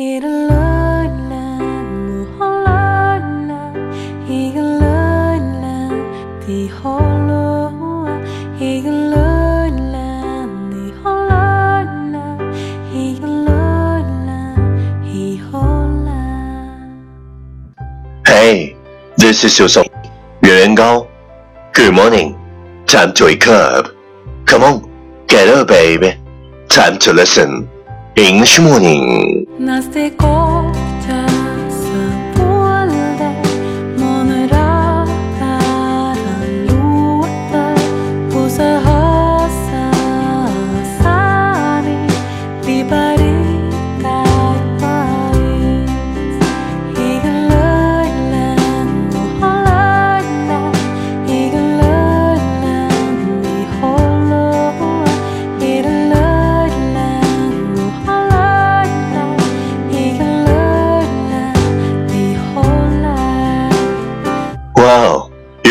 Hey, this is your song, Yuan Gao. Good morning. Time to wake up. Come on, get up, baby. Time to listen. English morning. I de comer.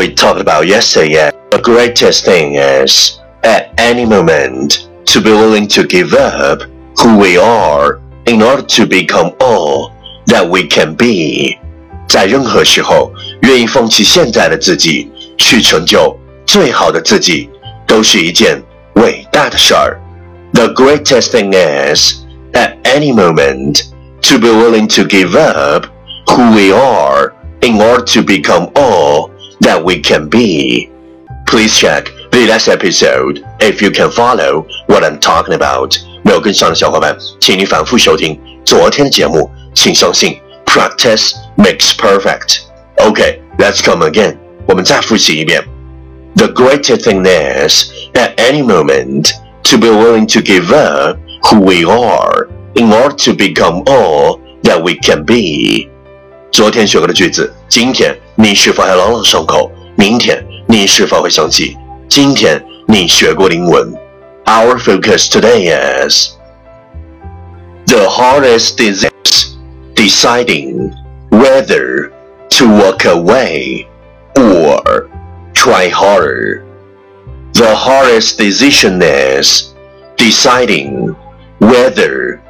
we talked about yesterday. yeah. The greatest thing is, at any moment, to be willing to give up who we are in order to become all that we can be. 在任何时候，愿意放弃现在的自己，去成就最好的自己，都是一件伟大的事儿。The greatest thing is, at any moment, to be willing to give up who we are in order to become all that we can be. Please check the last episode if you can follow what I'm talking about. 没有跟上的小伙伴，请你反复收听昨天的节目。请相信，practice makes perfect. Okay, let's come again. 我们再复习一遍。The greatest thing is, at any moment, to be willing to give up who we are in order to become all that we can be. 昨天学过的句子，今天你是否还朗朗上口？明天你是否会想起今天你学过的英文？Our focus today is the hardest is deciding whether to walk away or try harder. The hardest decision is deciding whether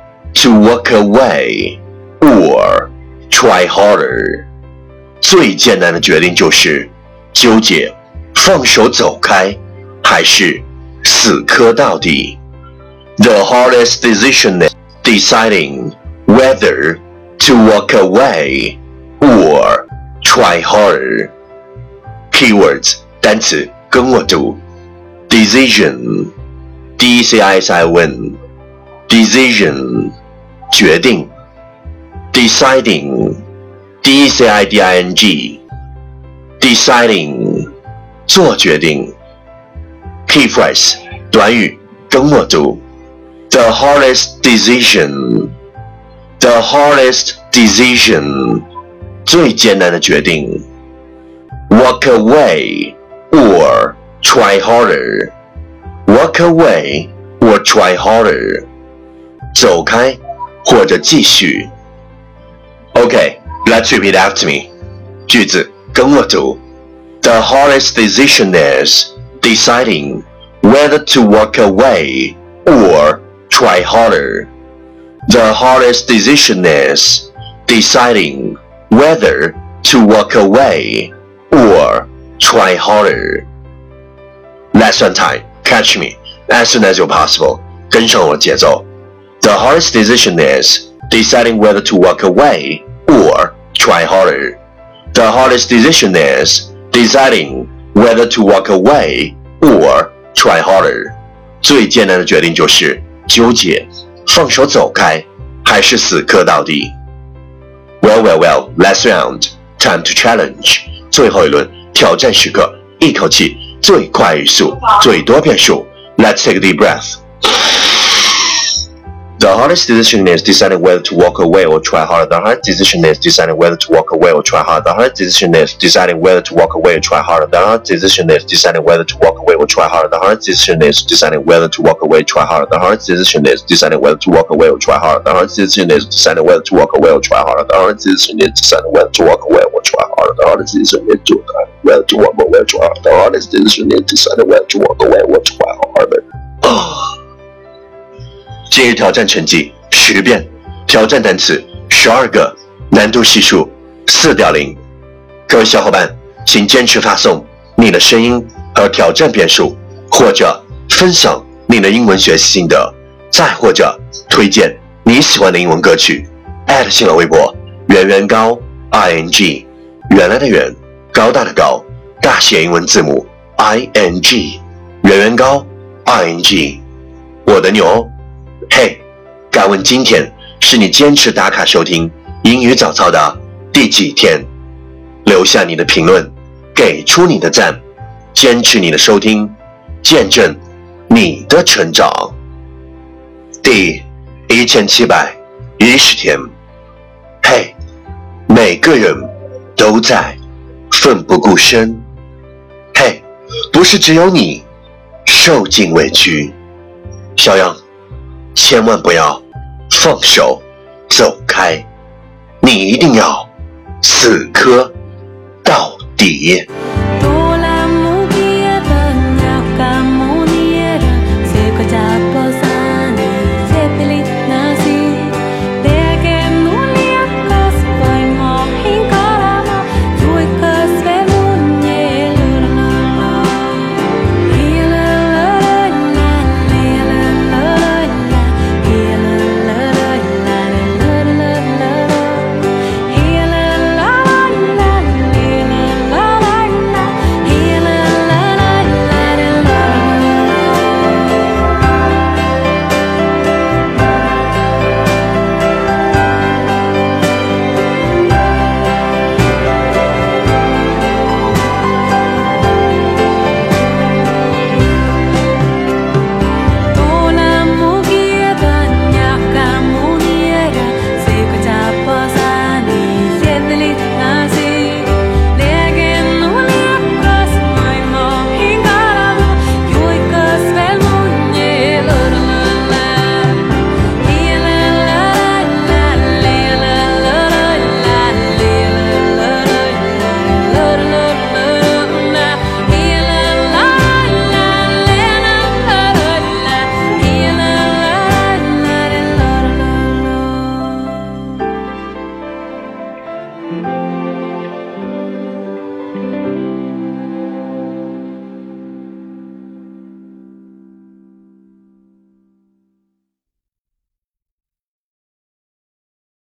to walk away or try harder. 最艰难的决定就是纠结放手走开，还是死磕到底。The hardest decision is deciding whether to walk away or try harder. Keywords 单词跟我读：decision, d e c i s i o n, decision 决定 ，deciding, d e c i d i n g, deciding 做决定。Key phrase 短语跟我读：the hardest decision, the hardest decision 最艰难的决定。Walk away or try harder. Walk away or try harder. 走开或者继续。 Okay, let's repeat after me. 句子跟我读。The hardest decision is deciding whether to walk away or try harder. The hardest decision is deciding whether to walk away or try harder. Lesson time, catch me as soon as you're possible. 跟上我节奏。The hardest decision is deciding whether to walk away or try harder. The hardest decision is deciding whether to walk away or try harder。最艰难的决定就是纠结，放手走开，还是死磕到底。Well, well, well. Last round, time to challenge。最后一轮挑战时刻，一口气最快语速，最多变数。Let's take a deep breath. The hardest decision is deciding whether to walk away or try harder. The hardest decision is deciding whether to walk away or try harder. The hardest decision is deciding whether to walk away or try harder. The hardest decision is deciding whether to walk away or try harder. The hardest decision is deciding whether to walk away, try harder. The hardest decision is deciding whether to walk away or try harder. The hardest decision is deciding whether to walk away or try harder. The hardest decision is deciding whether to walk away or try harder. The hardest decision is to whether to walk away or try harder. The hardest decision is deciding whether to walk away or try harder. 今日挑战成绩十遍，挑战单词十二个，难度系数四点零。各位小伙伴，请坚持发送你的声音和挑战遍数，或者分享你的英文学习心得，再或者推荐你喜欢的英文歌曲。新浪微博圆圆高 i n g，原来的圆，高大的高，大写英文字母 i n g，圆圆高 i n g，我的牛。嘿，敢问今天是你坚持打卡收听英语早操的第几天？留下你的评论，给出你的赞，坚持你的收听，见证你的成长。第一千七百一十天。嘿，每个人都在奋不顾身。嘿，不是只有你受尽委屈。小杨。千万不要放手走开，你一定要死磕到底。